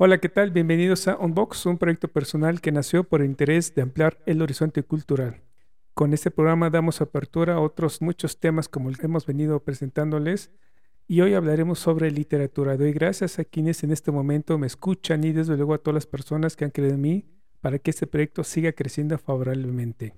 Hola, ¿qué tal? Bienvenidos a Unbox, un proyecto personal que nació por el interés de ampliar el horizonte cultural. Con este programa damos apertura a otros muchos temas como el que hemos venido presentándoles y hoy hablaremos sobre literatura. Doy gracias a quienes en este momento me escuchan y desde luego a todas las personas que han creído en mí para que este proyecto siga creciendo favorablemente.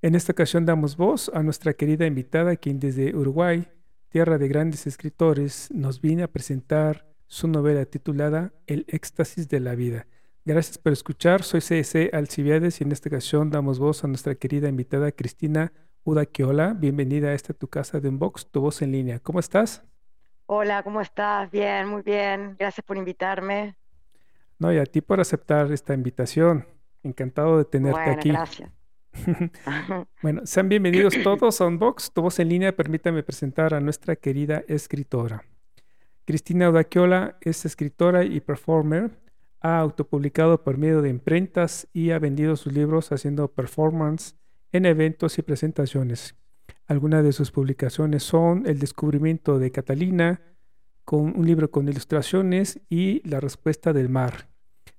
En esta ocasión damos voz a nuestra querida invitada, quien desde Uruguay, tierra de grandes escritores, nos viene a presentar su novela titulada El éxtasis de la vida. Gracias por escuchar, soy C.S. Alcibiades y en esta ocasión damos voz a nuestra querida invitada Cristina Udaquiola. Bienvenida a esta tu casa de Unbox, tu voz en línea. ¿Cómo estás? Hola, ¿cómo estás? Bien, muy bien. Gracias por invitarme. No, y a ti por aceptar esta invitación. Encantado de tenerte bueno, aquí. Gracias. bueno, sean bienvenidos todos a Unbox, tu voz en línea. Permítame presentar a nuestra querida escritora. Cristina Odaquiola es escritora y performer. Ha autopublicado por medio de imprentas y ha vendido sus libros haciendo performance en eventos y presentaciones. Algunas de sus publicaciones son El descubrimiento de Catalina, con un libro con ilustraciones y La respuesta del mar.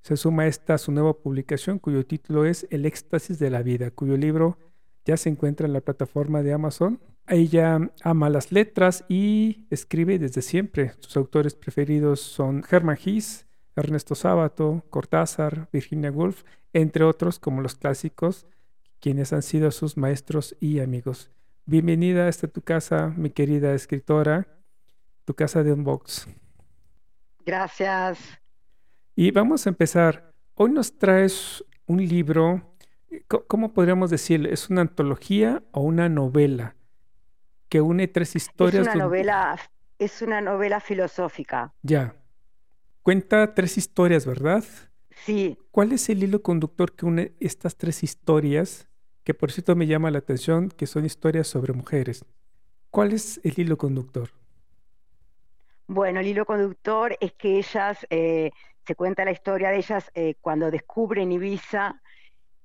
Se suma a esta su nueva publicación cuyo título es El éxtasis de la vida, cuyo libro ya se encuentra en la plataforma de Amazon ella ama las letras y escribe desde siempre. Sus autores preferidos son Hermann Hesse, Ernesto Sábato, Cortázar, Virginia Woolf, entre otros como los clásicos, quienes han sido sus maestros y amigos. Bienvenida a esta tu casa, mi querida escritora, tu casa de Unbox. Gracias. Y vamos a empezar. Hoy nos traes un libro, ¿cómo podríamos decirle? ¿Es una antología o una novela? Que une tres historias. Es una novela, es una novela filosófica. Ya. Cuenta tres historias, ¿verdad? Sí. ¿Cuál es el hilo conductor que une estas tres historias? Que por cierto me llama la atención, que son historias sobre mujeres. ¿Cuál es el hilo conductor? Bueno, el hilo conductor es que ellas, eh, se cuenta la historia de ellas eh, cuando descubren Ibiza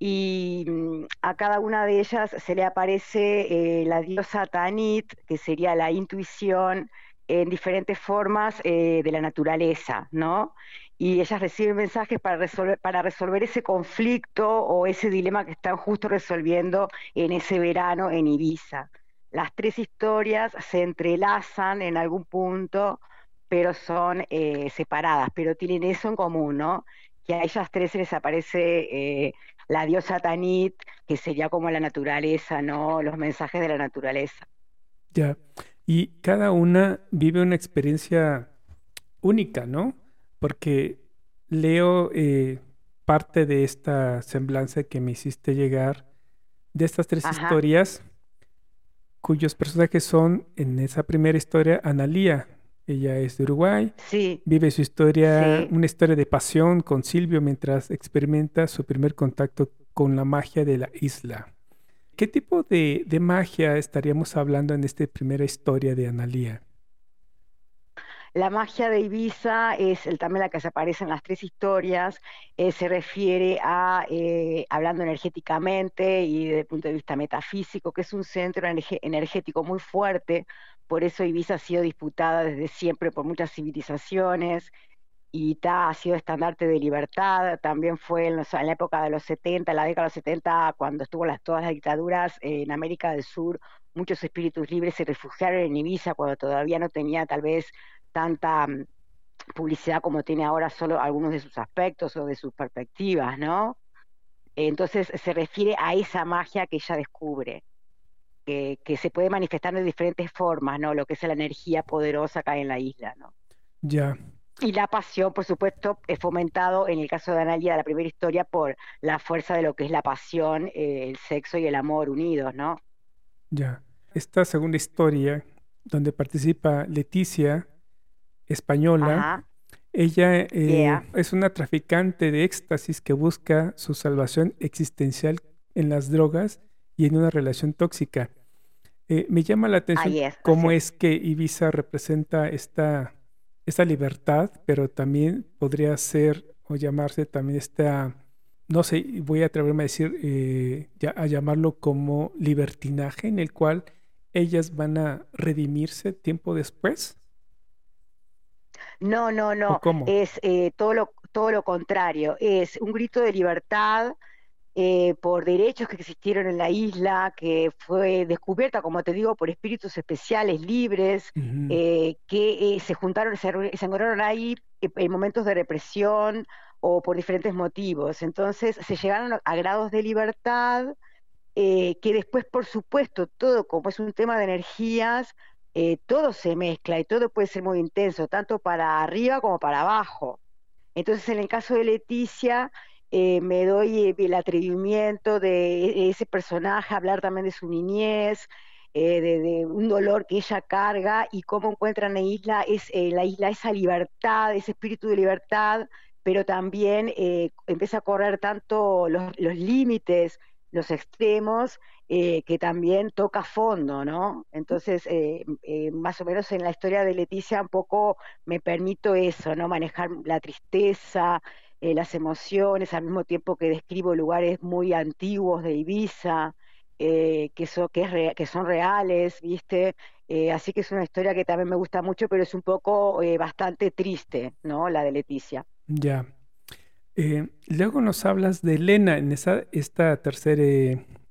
y mm, a cada una de ellas se le aparece eh, la diosa Tanit, que sería la intuición en diferentes formas eh, de la naturaleza, ¿no? Y ellas reciben mensajes para resolver, ese conflicto o ese dilema que están justo resolviendo en ese verano en Ibiza. Las tres historias se entrelazan en algún punto, pero son eh, separadas, pero tienen eso en común, ¿no? Que a ellas tres se les aparece la diosa Tanit, que sería como la naturaleza, ¿no? Los mensajes de la naturaleza. Ya. Y cada una vive una experiencia única, ¿no? Porque leo eh, parte de esta semblanza que me hiciste llegar de estas tres historias, cuyos personajes son en esa primera historia Analía, ella es de Uruguay. Sí. Vive su historia, una historia de pasión con Silvio mientras experimenta su primer contacto con la magia de la isla. ¿Qué tipo de, magia estaríamos hablando en esta primera historia de Analía? La magia de Ibiza es el, también la que se aparece en las tres historias, eh, se refiere a, eh, hablando energéticamente y desde el punto de vista metafísico, que es un centro energético muy fuerte, por eso Ibiza ha sido disputada desde siempre por muchas civilizaciones, y ha sido estandarte de libertad, también fue en, la época de los 70, en la década de los 70, cuando estuvo las, todas las dictaduras en América del Sur, muchos espíritus libres se refugiaron en Ibiza cuando todavía no tenía tal vez tanta mm, publicidad como tiene ahora solo algunos de sus aspectos o de sus perspectivas, ¿no? Entonces se refiere a esa magia que ella descubre que, se puede manifestar de diferentes formas, ¿no? Lo que es la energía poderosa acá en la isla, ¿no? Ya. Y la pasión, por supuesto, es fomentado en el caso de Analia, de la primera historia, por la fuerza de lo que es la pasión, eh, el sexo y el amor unidos, ¿no? Ya. Esta segunda historia, donde participa Leticia, española, Ella eh, es una traficante de éxtasis que busca su salvación existencial en las drogas y en una relación tóxica. Eh, me llama la atención cómo es. que Ibiza representa esta, esta libertad, pero también podría ser o llamarse también esta, no sé, voy a atreverme a decir, eh, a llamarlo como libertinaje, en el cual ellas van a redimirse tiempo después. No, no, no. Es eh, todo, lo, todo lo contrario. Es un grito de libertad eh, por derechos que existieron en la isla, que fue descubierta, como te digo, por espíritus especiales, libres, eh, que se juntaron, se, se encontraron ahí en momentos de represión o por diferentes motivos. Entonces se llegaron a grados de libertad que después, por supuesto, todo como es un tema de energías, eh, todo se mezcla y todo puede ser muy intenso, tanto para arriba como para abajo. Entonces, en el caso de Leticia, eh, me doy eh, el atrevimiento de ese personaje, hablar también de su niñez, de, un dolor que ella carga y cómo encuentra en la isla, es, la isla esa libertad, ese espíritu de libertad, pero también empieza a correr tanto los, los límites, los extremos, eh, que también toca fondo, ¿no? Entonces, eh, eh, más o menos en la historia de Leticia un poco me permito eso, ¿no? Manejar la tristeza, las emociones, al mismo tiempo que describo lugares muy antiguos de Ibiza, que, eso, que, que son reales, ¿viste? así que es una historia que también me gusta mucho, pero es un poco bastante triste, ¿no? La de Leticia. Ya. luego nos hablas de Elena en esa, esta tercera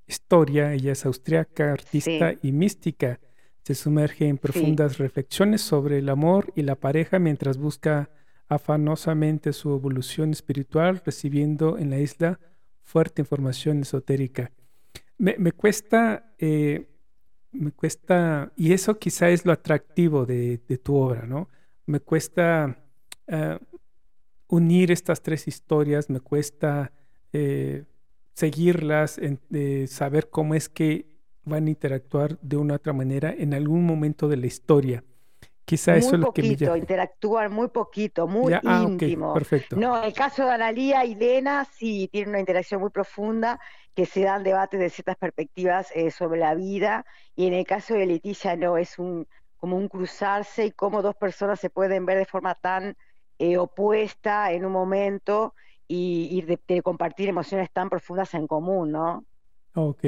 historia, ella es austriaca, artista y mística. Se sumerge en profundas reflexiones sobre el amor y la pareja mientras busca afanosamente su evolución espiritual, recibiendo en la isla fuerte información esotérica. Me, cuesta, eh, me cuesta, y eso quizá es lo atractivo de, tu obra, ¿no? Me cuesta eh, unir estas tres historias, me cuesta eh, seguirlas, saber cómo es que van a interactuar de una otra manera en algún momento de la historia. Quizá eso es lo que me llama. interactúan muy poquito, muy ah, íntimo. perfecto. No, en el caso de Analía y Lena sí tiene una interacción muy profunda que se dan debates de ciertas perspectivas eh, sobre la vida y en el caso de Leticia no, es un como un cruzarse y cómo dos personas se pueden ver de forma tan eh, opuesta en un momento y, de, compartir emociones tan profundas en común, ¿no? Ok.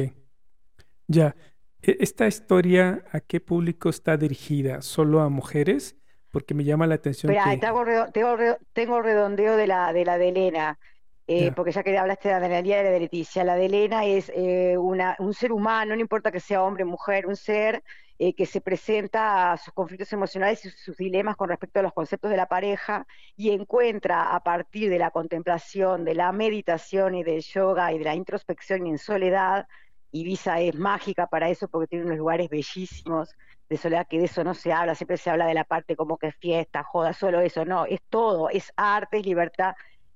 Ya. E, ¿Esta historia a qué público está dirigida? ¿Solo a mujeres? Porque me llama la atención. Espera, tengo, redondeo de la de, la de Elena. Eh, porque ya que hablaste de la de de Leticia, la de Elena es eh, una, un ser humano, no importa que sea hombre o mujer, un ser eh, que se presenta a sus conflictos emocionales y sus dilemas con respecto a los conceptos de la pareja y encuentra a partir de la contemplación, de la meditación y del yoga y de la introspección y en soledad, Ibiza es mágica para eso porque tiene unos lugares bellísimos de soledad que de eso no se habla, siempre se habla de la parte como que fiesta, joda, solo eso, no, es todo, es arte, es libertad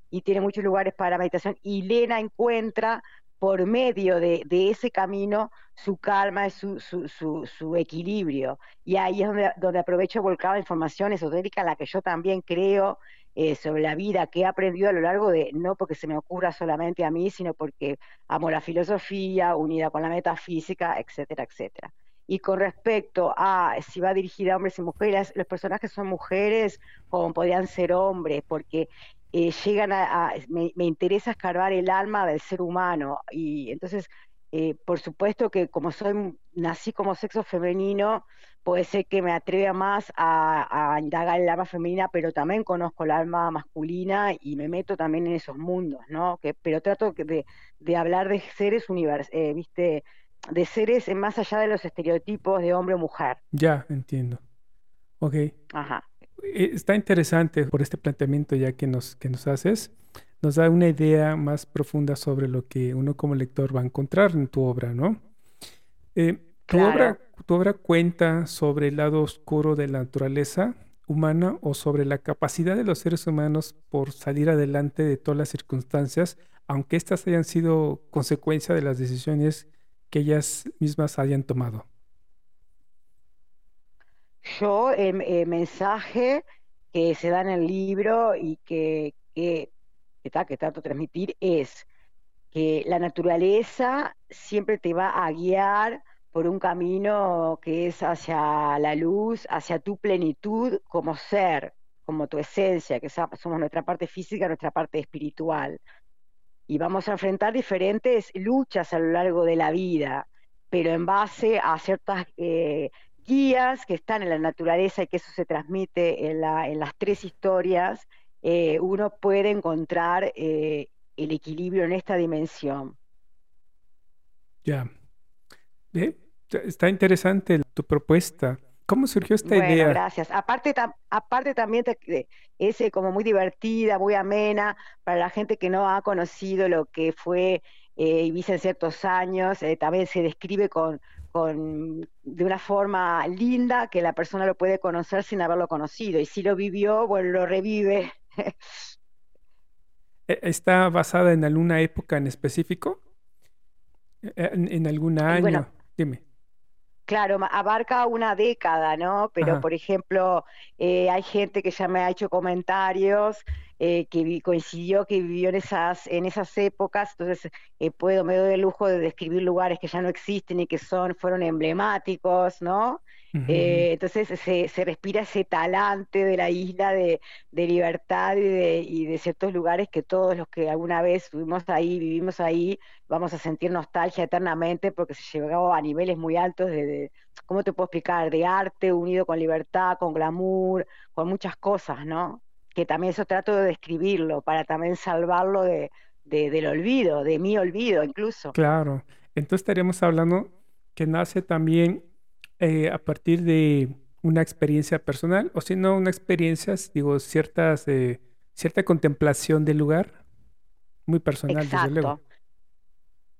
y tiene muchos lugares para meditación y Lena encuentra por medio de, ese camino su calma, su, su, su, equilibrio. Y ahí es donde, donde aprovecho volcar la información esotérica, la que yo también creo eh, sobre la vida, que he aprendido a lo largo de, no porque se me ocurra solamente a mí, sino porque amo la filosofía unida con la metafísica, etcétera, etcétera. Y con respecto a si va dirigida a hombres y mujeres, los personajes son mujeres como podrían ser hombres, porque eh, llegan a, me, interesa escarbar el alma del ser humano y entonces eh, por supuesto que como soy nací como sexo femenino puede ser que me atreva más a, indagar el alma femenina pero también conozco el alma masculina y me meto también en esos mundos no que pero trato de, de hablar de seres univers eh, viste de seres más allá de los estereotipos de hombre o mujer. Ya entiendo. Ok. Ajá. Eh, está interesante por este planteamiento ya que nos, que nos haces. Nos da una idea más profunda sobre lo que uno como lector va a encontrar en tu obra, ¿no? Eh, tu, obra, tu obra cuenta sobre el lado oscuro de la naturaleza humana o sobre la capacidad de los seres humanos por salir adelante de todas las circunstancias, aunque éstas hayan sido consecuencia de las decisiones que ellas mismas hayan tomado. Yo, el, mensaje que se da en el libro y que, que, que, que trato de transmitir es que la naturaleza siempre te va a guiar por un camino que es hacia la luz, hacia tu plenitud como ser, como tu esencia, que somos nuestra parte física, nuestra parte espiritual. Y vamos a enfrentar diferentes luchas a lo largo de la vida, pero en base a ciertas eh, guías que están en la naturaleza y que eso se transmite en, las tres historias, eh, uno puede encontrar eh, el equilibrio en esta dimensión. Ya. Está interesante tu propuesta. ¿Cómo surgió esta bueno, idea? Gracias. Aparte, aparte también es eh, como muy divertida, muy amena para la gente que no ha conocido lo que fue eh, Ibiza en ciertos años. Eh, también se describe con, con, de una forma linda que la persona lo puede conocer sin haberlo conocido. Y si lo vivió, bueno, lo revive. E, ¿Está basada en alguna época en específico? E, ¿En, en algún año? Dime. Claro, abarca una década, ¿no? Pero, por ejemplo, eh, hay gente que ya me ha hecho comentarios eh, que coincidió que vivió en esas, en esas épocas, entonces eh, puedo, me doy el lujo de describir lugares que ya no existen y que son, fueron emblemáticos, ¿no? Eh, entonces se, se, respira ese talante de la isla de, libertad y de, y de, ciertos lugares que todos los que alguna vez estuvimos ahí, vivimos ahí, vamos a sentir nostalgia eternamente porque se llegó a niveles muy altos de, ¿cómo te puedo explicar? De arte unido con libertad, con glamour, con muchas cosas, ¿no? Que también eso trato de describirlo para también salvarlo de, del olvido, de mi olvido incluso. Claro, entonces estaríamos hablando que nace también eh, a partir de una experiencia personal, o si no, una experiencia, digo, ciertas, eh, cierta contemplación del lugar, muy personal, Exacto. desde luego.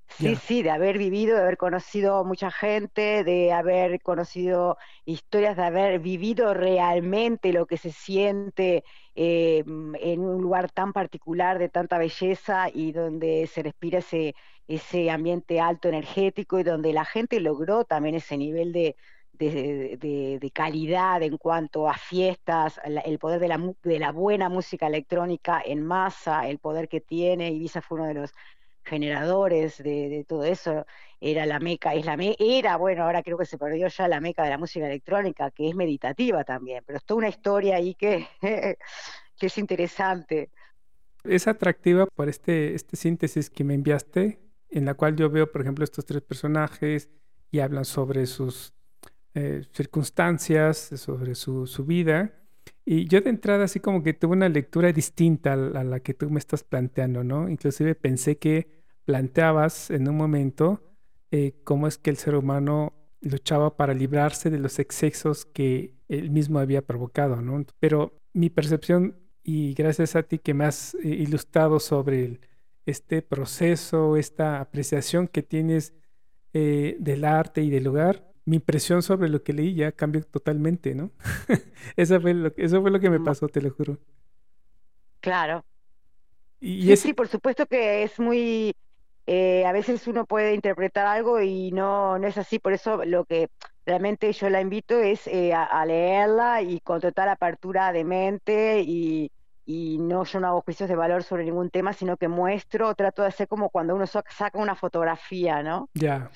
Sí, sí, de haber vivido, de haber conocido mucha gente, de haber conocido historias, de haber vivido realmente lo que se siente eh, en un lugar tan particular, de tanta belleza y donde se respira ese, ese ambiente alto energético y donde la gente logró también ese nivel de, de, calidad en cuanto a fiestas, el poder de la, de la buena música electrónica en masa, el poder que tiene, Ibiza fue uno de los generadores de, todo eso, era la meca, es la me, era, bueno, ahora creo que se perdió ya la meca de la música electrónica, que es meditativa también, pero es toda una historia ahí que, que es interesante. Es atractiva por este, este síntesis que me enviaste, en la cual yo veo, por ejemplo, estos tres personajes y hablan sobre sus eh, circunstancias, sobre su, su, vida. Y yo de entrada así como que tuve una lectura distinta a la, que tú me estás planteando, ¿no? Inclusive pensé que planteabas en un momento eh, cómo es que el ser humano luchaba para librarse de los excesos que él mismo había provocado, ¿no? Pero mi percepción, y gracias a ti que me has eh, ilustrado sobre este proceso, esta apreciación que tienes eh, del arte y del lugar, mi impresión sobre lo que leí ya cambió totalmente, ¿no? eso, fue lo, eso fue lo que me pasó, te lo juro. Claro. Y sí, por supuesto que es muy... Eh, a veces uno puede interpretar algo y no, no es así, por eso lo que realmente yo la invito es eh, a, leerla y con total apertura de mente y, y no yo no hago juicios de valor sobre ningún tema, sino que muestro, trato de hacer como cuando uno saca una fotografía, ¿no? Ya.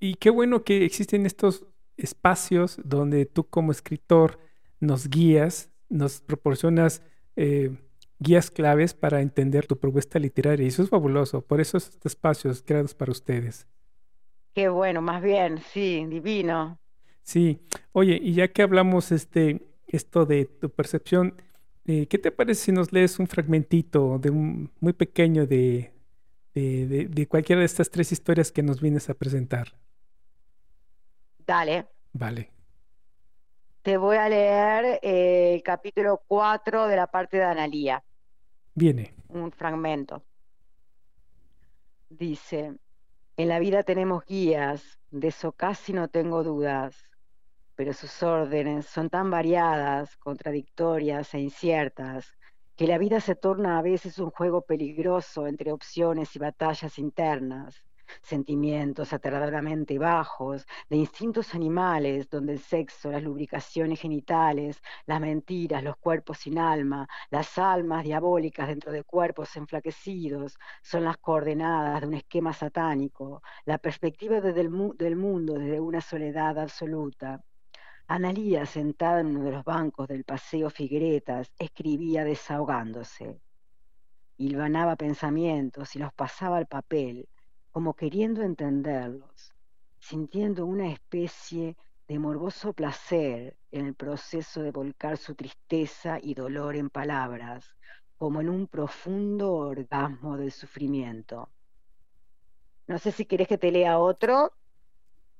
Y qué bueno que existen estos espacios donde tú como escritor nos guías, nos proporcionas eh, guías claves para entender tu propuesta literaria. Y eso es fabuloso. Por eso estos espacios creados para ustedes. Qué bueno, más bien, sí, divino. Sí. Oye, y ya que hablamos este, esto de tu percepción, eh, ¿qué te parece si nos lees un fragmentito de un muy pequeño de, de, cualquiera de estas tres historias que nos vienes a presentar? Dale. Vale. Te voy a leer eh, el capítulo 4 de la parte de Analía. Viene. Un fragmento. Dice, en la vida tenemos guías, de eso casi no tengo dudas pero sus órdenes son tan variadas, contradictorias e inciertas, que la vida se torna a veces un juego peligroso entre opciones y batallas internas, sentimientos aterradoramente bajos, de instintos animales, donde el sexo, las lubricaciones genitales, las mentiras, los cuerpos sin alma, las almas diabólicas dentro de cuerpos enflaquecidos, son las coordenadas de un esquema satánico, la perspectiva del mundo desde una soledad absoluta. Analía, sentada en uno de los bancos del paseo Figueretas, escribía desahogándose. Hilvanaba pensamientos y los pasaba al papel, como queriendo entenderlos, sintiendo una especie de morboso placer en el proceso de volcar su tristeza y dolor en palabras, como en un profundo orgasmo del sufrimiento. No sé si quieres que te lea otro.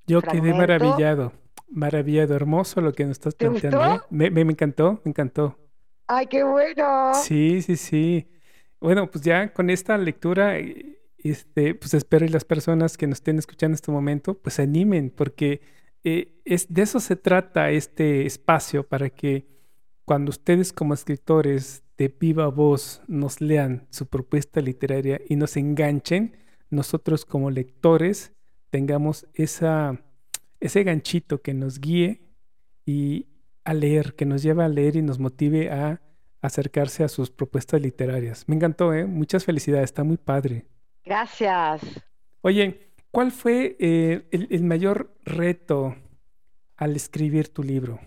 Yo quedé maravillado. Maravillado, hermoso lo que nos estás planteando. ¿eh? Me, me, encantó, me encantó. ¡Ay, qué bueno! Sí, sí, sí. Bueno, pues ya con esta lectura, este, pues espero que las personas que nos estén escuchando en este momento, pues se animen, porque eh, es, de eso se trata este espacio, para que cuando ustedes como escritores de viva voz nos lean su propuesta literaria y nos enganchen, nosotros como lectores tengamos esa ese ganchito que nos guíe y a leer, que nos lleve a leer y nos motive a acercarse a sus propuestas literarias. Me encantó, ¿eh? Muchas felicidades, está muy padre. Gracias. Oye, ¿cuál fue eh, el, mayor reto al escribir tu libro?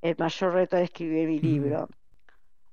El mayor reto al escribir mi libro.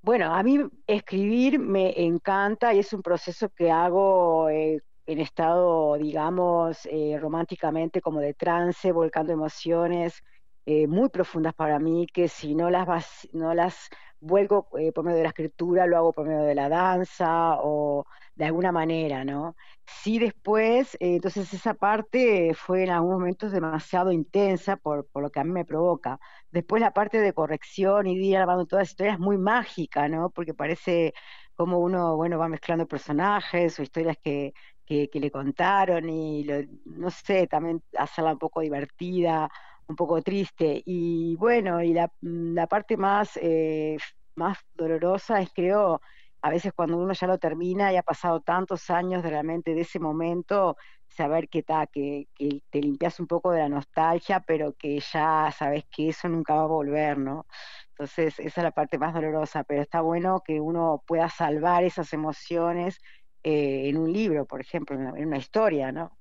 Bueno, a mí escribir me encanta y es un proceso que hago eh, en estado, digamos, eh, románticamente como de trance, volcando emociones eh, muy profundas para mí, que si no las, no las vuelco por medio de la escritura, lo hago por medio de la danza o de alguna manera, ¿no? Sí después, entonces esa parte fue en algunos momentos demasiado intensa por, por, lo que a mí me provoca. Después la parte de corrección y de ir armando todas las historias es muy mágica, ¿no? Porque parece como uno, bueno, va mezclando personajes o historias que que, le contaron y no sé, también hacerla un poco divertida, un poco triste. Y bueno, y la, parte más, eh, más dolorosa es creo, a veces cuando uno ya lo termina y ha pasado tantos años realmente de ese momento, saber que, ta, que, te limpias un poco de la nostalgia, pero que ya sabes que eso nunca va a volver, ¿no? Entonces, esa es la parte más dolorosa, pero está bueno que uno pueda salvar esas emociones eh, en un libro, por ejemplo, en una, historia, ¿no?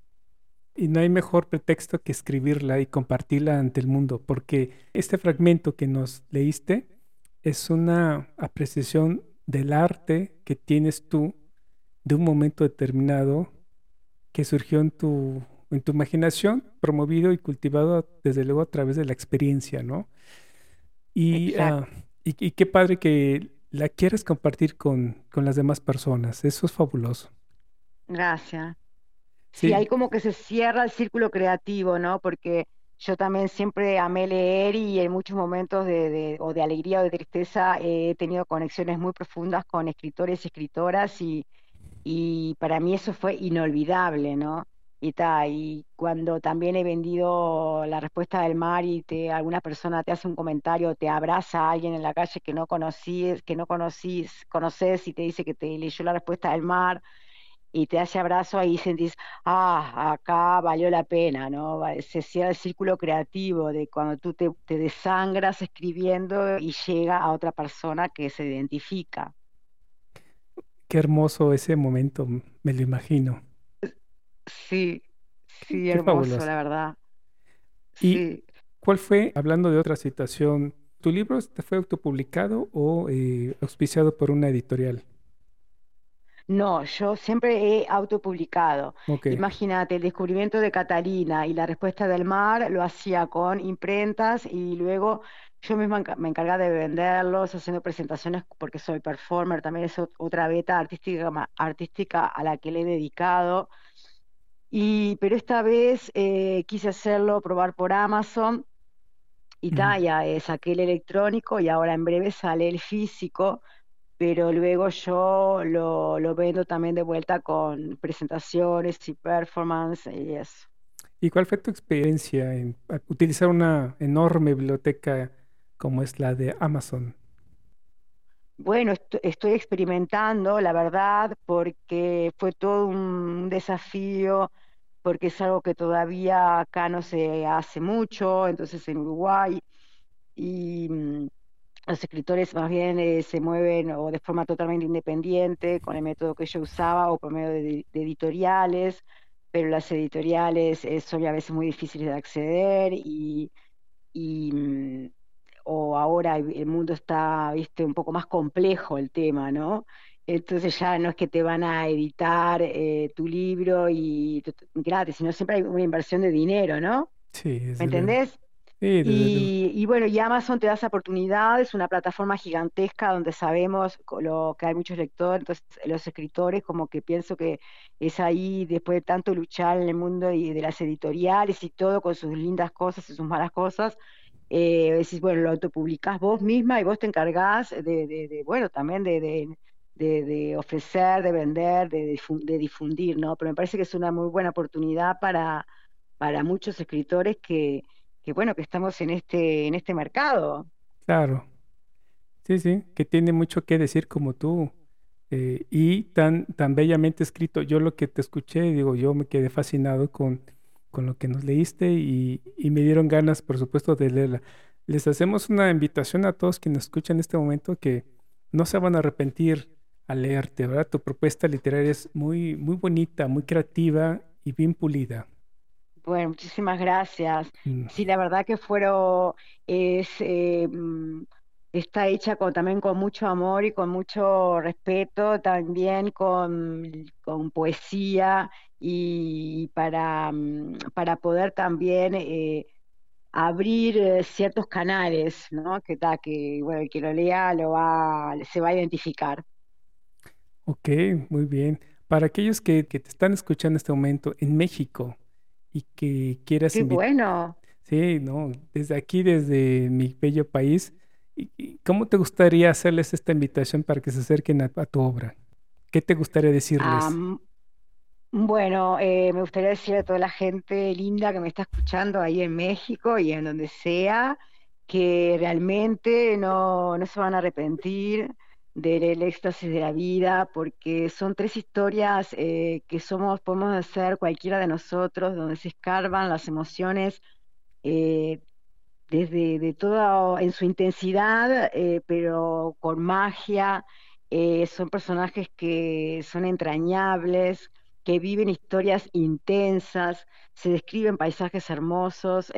Y no hay mejor pretexto que escribirla y compartirla ante el mundo, porque este fragmento que nos leíste es una apreciación del arte que tienes tú de un momento determinado que surgió en tu, en tu imaginación, promovido y cultivado desde luego a través de la experiencia, ¿no? Y, uh, y, y, qué padre que la quieres compartir con, las demás personas. Eso es fabuloso. Gracias. Sí. ahí como que se cierra el círculo creativo, ¿no? Porque yo también siempre amé leer y en muchos momentos de, o de alegría o de tristeza he tenido conexiones muy profundas con escritores y escritoras y, y para mí eso fue inolvidable, ¿no? y y cuando también he vendido la respuesta del mar y te alguna persona te hace un comentario, te abraza a alguien en la calle que no conocís, que no conocís, conoces y te dice que te leyó la respuesta del mar y te hace abrazo, ahí sentís, ah, acá valió la pena, ¿no? Se cierra el círculo creativo de cuando tú te, te desangras escribiendo y llega a otra persona que se identifica. Qué hermoso ese momento, me lo imagino. Sí, sí, hermoso, la verdad. ¿Y cuál fue, hablando de otra situación, tu libro fue autopublicado o eh, auspiciado por una editorial? No, yo siempre he autopublicado. Imagínate, el descubrimiento de Catalina y la respuesta del mar lo hacía con imprentas y luego yo misma me encargaba de venderlos, haciendo presentaciones porque soy performer, también es otra beta artística, artística a la que le he dedicado. Y, pero esta vez eh, quise hacerlo, probar por Amazon y ya eh, saqué el electrónico y ahora en breve sale el físico, pero luego yo lo, lo vendo también de vuelta con presentaciones y performance y eso. ¿Y cuál fue tu experiencia en utilizar una enorme biblioteca como es la de Amazon? Bueno, estoy experimentando, la verdad, porque fue todo un desafío porque es algo que todavía acá no se hace mucho, entonces en Uruguay, y mm, los escritores más bien eh, se mueven o de forma totalmente independiente con el método que yo usaba o por medio de, editoriales, pero las editoriales eh, son a veces muy difíciles de acceder y, y mm, o ahora el mundo está, viste, un poco más complejo el tema, ¿no? Entonces ya no es que te van a editar eh, tu libro y gratis, sino siempre hay una inversión de dinero, ¿no? Sí, ¿Me entendés? Y, bueno, Amazon te da esa oportunidad, es una plataforma gigantesca donde sabemos lo que hay muchos lectores, entonces los escritores como que pienso que es ahí, después de tanto luchar en el mundo y de las editoriales y todo, con sus lindas cosas y sus malas cosas, eh, decís, bueno, lo autopublicás vos misma y vos te encargás de, de, bueno, también de, de, ofrecer, de vender, de, difundir, ¿no? Pero me parece que es una muy buena oportunidad para, para muchos escritores que, que, bueno, que estamos en este, en este mercado. Claro. Sí, sí, que tiene mucho que decir como tú. Eh, y tan, tan bellamente escrito. Yo lo que te escuché, digo, yo me quedé fascinado con, con lo que nos leíste y, y me dieron ganas, por supuesto, de leerla. Les hacemos una invitación a todos quienes escuchan en este momento que no se van a arrepentir a leerte, ¿verdad? Tu propuesta literaria es muy, muy bonita, muy creativa y bien pulida. Bueno, muchísimas gracias. Mm. Sí, la verdad que fueron, es, eh, mm, está hecha con, también con mucho amor y con mucho respeto, también con, con poesía y para, mm, para poder también eh, abrir eh, ciertos canales, ¿no? Que, ta, que bueno, el que lo lea lo va, se va a identificar. Ok, muy bien. Para aquellos que, te están escuchando en este momento en México y que quieras... Qué bueno. Sí, no, desde aquí, desde mi bello país, ¿cómo te gustaría hacerles esta invitación para que se acerquen a, tu obra? ¿Qué te gustaría decirles? bueno, eh, me gustaría decirle a toda la gente linda que me está escuchando ahí en México y en donde sea, que realmente no, no se van a arrepentir, del éxtasis de la vida, porque son tres historias eh, que somos, podemos hacer cualquiera de nosotros, donde se escarban las emociones eh, desde de todo en su intensidad, eh, pero con magia. son personajes que son entrañables, que viven historias intensas, se describen paisajes hermosos,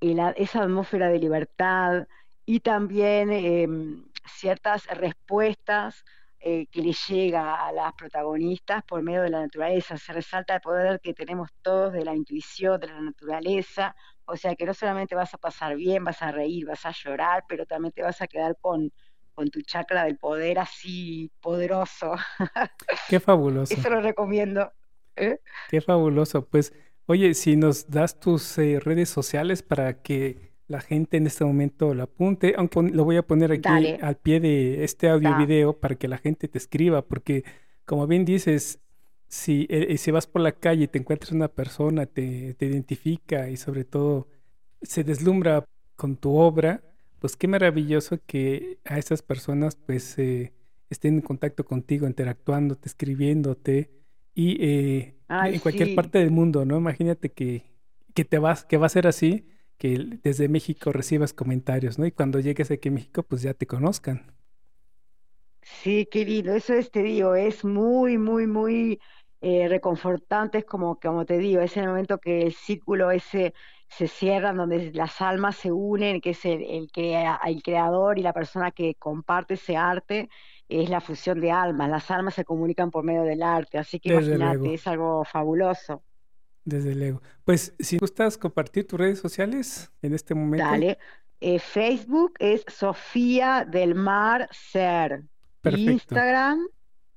esa atmósfera de libertad y también em, ciertas respuestas eh, que le llega a las protagonistas por medio de la naturaleza. Se resalta el poder que tenemos todos de la intuición, de la naturaleza. O sea que no solamente vas a pasar bien, vas a reír, vas a llorar, pero también te vas a quedar con, con tu chakra del poder así poderoso. Qué fabuloso. Eso lo recomiendo. ¿eh? Qué fabuloso. Pues, oye, si nos das tus eh, redes sociales para que la gente en este momento lo apunte, aunque lo voy a poner aquí al pie de este audio video para que la gente te escriba, porque como bien dices, si, eh, si vas por la calle y te encuentras una persona, te, te, identifica y sobre todo se deslumbra con tu obra, pues qué maravilloso que a esas personas pues eh, estén en contacto contigo, interactuándote, escribiéndote y eh, en cualquier parte del mundo, ¿no? Imagínate que, que te vas, que va a ser así que desde México recibas comentarios, ¿no? Y cuando llegues aquí a México, pues ya te conozcan. Sí, qué lindo. Eso es, te digo, es muy, muy, muy eh, reconfortante. Es como, como te digo, es el momento que el círculo ese se cierra, donde las almas se unen, que es el, el, el creador y la persona que comparte ese arte, es la fusión de almas. Las almas se comunican por medio del arte. Así que imagínate, es algo fabuloso. Desde luego. Pues si gustas compartir tus redes sociales en este momento. Dale. Eh, Facebook es Sofía del Mar Ser. Perfecto. Instagram,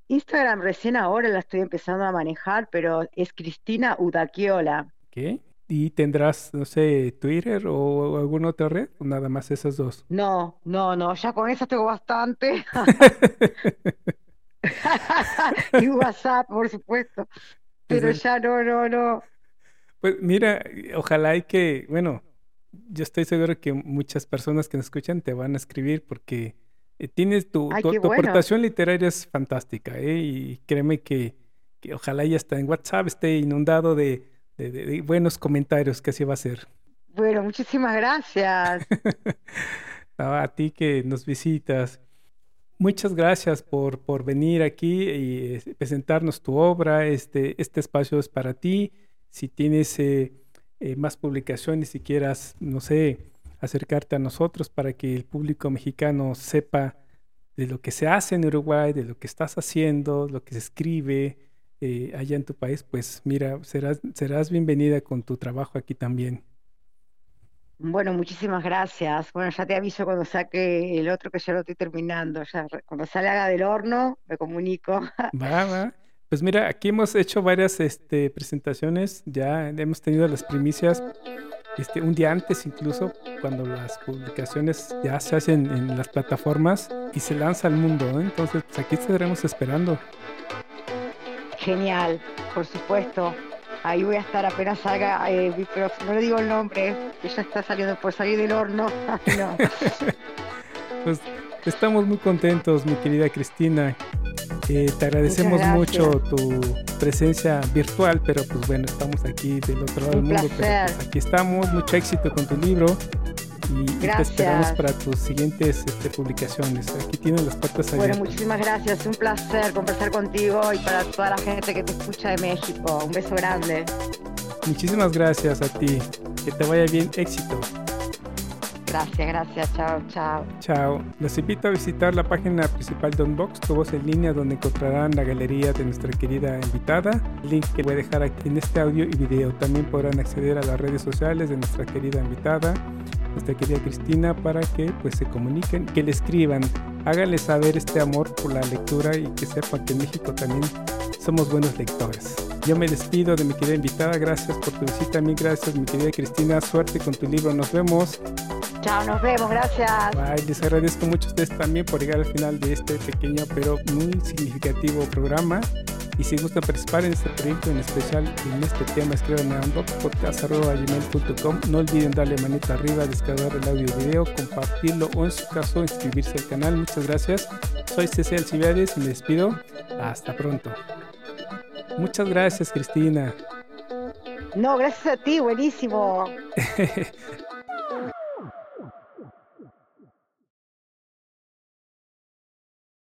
Instagram recién ahora la estoy empezando a manejar, pero es Cristina Udaquiola. ¿Qué? ¿Y tendrás, no sé, Twitter o alguna otra red? ¿O nada más esas dos? No, no, no, ya con esas tengo bastante. y WhatsApp, por supuesto. Pero ya no, no, no. Pues mira, ojalá y que, bueno, yo estoy seguro que muchas personas que nos escuchan te van a escribir porque eh, tienes tu, tu, aportación literaria es fantástica, ¿eh? Y créeme que, que ojalá ya está en WhatsApp esté inundado de, buenos comentarios, que así va a ser. Bueno, muchísimas gracias. a ti que nos visitas. Muchas gracias por, por venir aquí y eh, presentarnos tu obra. Este, este espacio es para ti. Si tienes eh, eh, más publicaciones, si quieras, no sé, acercarte a nosotros para que el público mexicano sepa de lo que se hace en Uruguay, de lo que estás haciendo, lo que se escribe allá en tu país, pues mira, serás, serás bienvenida con tu trabajo aquí también. Bueno, muchísimas gracias. Bueno, ya te aviso cuando saque el otro que ya lo estoy terminando. Ya cuando salga del horno, me comunico. Va, va. Pues mira, aquí hemos hecho varias este, presentaciones, ya hemos tenido las primicias este, un día antes incluso, cuando las publicaciones ya se hacen en las plataformas y se lanza al mundo. ¿eh? Entonces, pues aquí estaremos esperando. Genial, por supuesto. Ahí voy a estar apenas salga eh, pero no le digo el nombre, que ya está saliendo por salir del horno. pues estamos muy contentos, mi querida Cristina. Eh, te agradecemos mucho tu presencia virtual, pero pues bueno, estamos aquí del otro lado del mundo. Pero pues aquí estamos, mucho éxito con tu libro y, te esperamos para tus siguientes este, publicaciones. Aquí tienen las puertas abiertas. Bueno, muchísimas gracias. Un placer conversar contigo y para toda la gente que te escucha de México. Un beso grande. Muchísimas gracias a ti. Que te vaya bien. Éxito. Gracias, gracias. Chao, chao. Chao. Los invito a visitar la página principal de Unbox, tu voz en línea, donde encontrarán la galería de nuestra querida invitada. link que voy a dejar aquí en este audio y video. También podrán acceder a las redes sociales de nuestra querida invitada nuestra querida Cristina para que pues se comuniquen, que le escriban, háganle saber este amor por la lectura y que sepan que en México también somos buenos lectores. Yo me despido de mi querida invitada, gracias por tu visita, mil gracias mi querida Cristina, suerte con tu libro, nos vemos. Chao, nos vemos, gracias. Bye, les agradezco mucho a ustedes también por llegar al final de este pequeño pero muy significativo programa. Y si gustan participar en este proyecto, en especial en este tema, escriban a podcast.gmail.com. No olviden darle manita arriba, descargar el audio y video, compartirlo o en su caso inscribirse al canal. Muchas gracias. Soy Cecil Civiades y me despido. Hasta pronto. Muchas gracias, Cristina. No, gracias a ti, buenísimo.